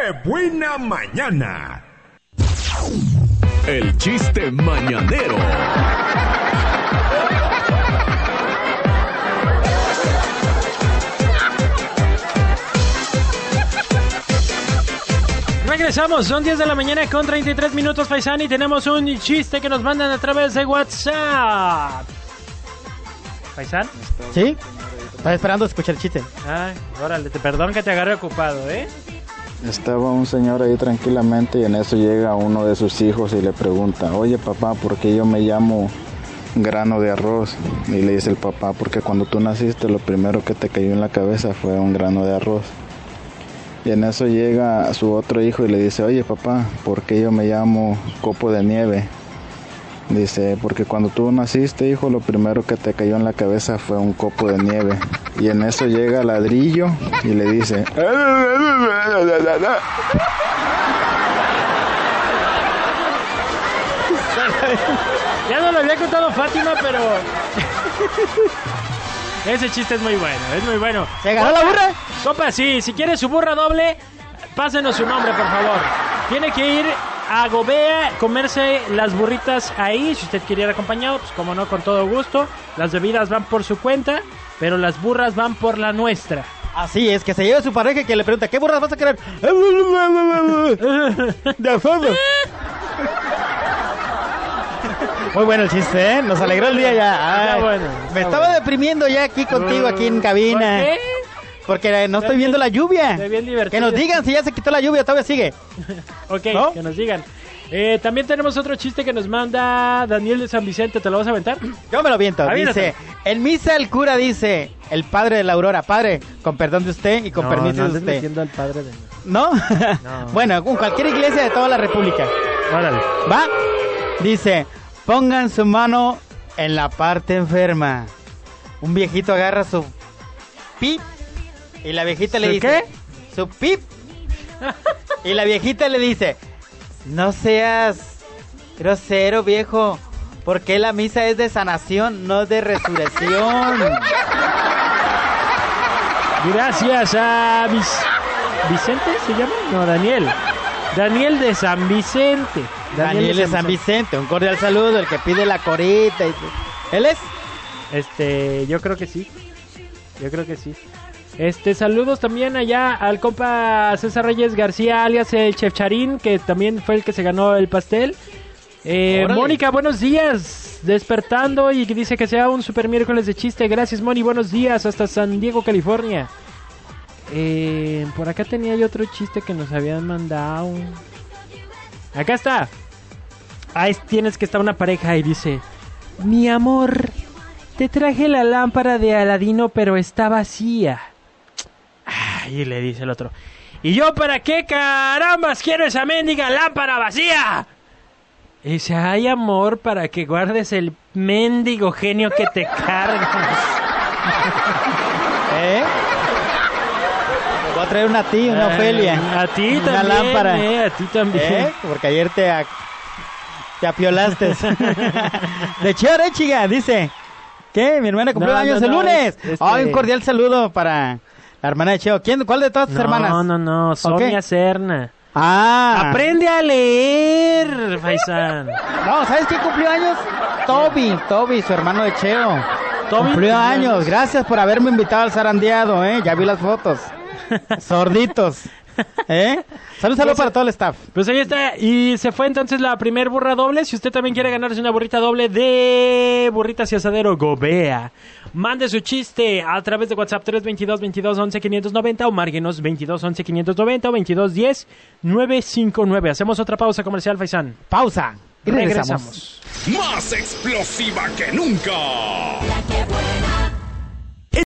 ¡Qué buena mañana! El chiste mañanero. Regresamos, son 10 de la mañana con 33 minutos, Faisán, y tenemos un chiste que nos mandan a través de WhatsApp. ¿Faisán? ¿Sí? Estaba esperando escuchar el chiste. Ay, órale, te perdón que te agarre ocupado, ¿eh? Estaba un señor ahí tranquilamente y en eso llega uno de sus hijos y le pregunta, oye papá, ¿por qué yo me llamo grano de arroz? Y le dice el papá, porque cuando tú naciste lo primero que te cayó en la cabeza fue un grano de arroz. Y en eso llega su otro hijo y le dice, oye papá, ¿por qué yo me llamo copo de nieve? Dice, porque cuando tú naciste, hijo, lo primero que te cayó en la cabeza fue un copo de nieve. Y en eso llega ladrillo y le dice, Ya no lo había contado Fátima, pero. Ese chiste es muy bueno, es muy bueno. ¿Se ganó la burra? Compa, sí, si quiere su burra doble, pásenos su nombre, por favor. Tiene que ir a Gobea, comerse las burritas ahí. Si usted quiere ir acompañado, pues como no, con todo gusto. Las bebidas van por su cuenta, pero las burras van por la nuestra. Así es, que se lleve su pareja y que le pregunta, ¿qué burras vas a querer? De acuerdo. Muy bueno el chiste, ¿eh? Nos alegró el día ya. Está me estaba bueno. deprimiendo ya aquí contigo, aquí en cabina. ¿Por qué? Porque no estoy viendo la lluvia. Está bien divertido. Que nos digan si ya se quitó la lluvia, todavía sigue. Ok, ¿No? que nos digan. Eh, también tenemos otro chiste que nos manda Daniel de San Vicente. ¿Te lo vas a aventar? Yo me lo viento. Dice, en misa el cura dice, el padre de la aurora, padre, con perdón de usted y con permiso de usted. al padre de... ¿No? No. bueno, en cualquier iglesia de toda la república. Órale. ¿Va? Dice, pongan su mano en la parte enferma. Un viejito agarra su pip y la viejita le ¿Su dice, qué? Su pip. y la viejita le dice, no seas grosero, viejo, porque la misa es de sanación, no de resurrección. Gracias a Vic- Vicente, ¿se llama? No, Daniel. Daniel de San Vicente. Daniel de San Vicente, un cordial saludo, el que pide la corita. y- ¿Él es? Este, yo creo que sí. Yo creo que sí. Este, saludos también allá al compa César Reyes García, alias el Chef Charín, que también fue el que se ganó el pastel. Eh. Mónica, buenos días. Despertando y que dice que sea un super miércoles de chiste. Gracias, Moni. Buenos días hasta San Diego, California. Eh, por acá tenía yo otro chiste que nos habían mandado. Acá está. Ahí tienes que estar una pareja y dice: Mi amor, te traje la lámpara de Aladino, pero está vacía. Y le dice el otro: ¿Y yo para qué carambas quiero esa mendiga lámpara vacía? Y dice: Ay, amor, para que guardes el mendigo genio que te cargas. ¿Eh? Voy a traer una a ti, una Ofelia. Eh, A ti Una también. lámpara. eh, a ti también. ¿Eh? Porque ayer te, a- te apiolaste. de Chior, eh, chica, dice. ¿Qué? Mi hermana cumplió No, años no, el lunes. este- Ay, un cordial saludo para la hermana de Cheo. ¿Quién? ¿Cuál de todas tus No, hermanas? no, no, Sonia qué? Serna. Ah. Aprende a leer, Faisán. No, ¿sabes quién cumplió años? Toby, Toby, su hermano de Cheo. Toby cumplió años. Gracias por haberme invitado al zarandeado, ¿eh? Ya vi las fotos. Sorditos. ¿Eh? Salud, salud para todo el staff. Pues ahí está. Y se fue entonces la primer burra doble. Si usted también quiere ganarse una burrita doble de burritas y asadero Gobea, mande su chiste a través de WhatsApp 322 22 11 590 o márguenos 22 11 590 o 22 10 959. Hacemos otra pausa comercial, Faisán. Pausa. Y regresamos. Regresamos. Más explosiva que nunca.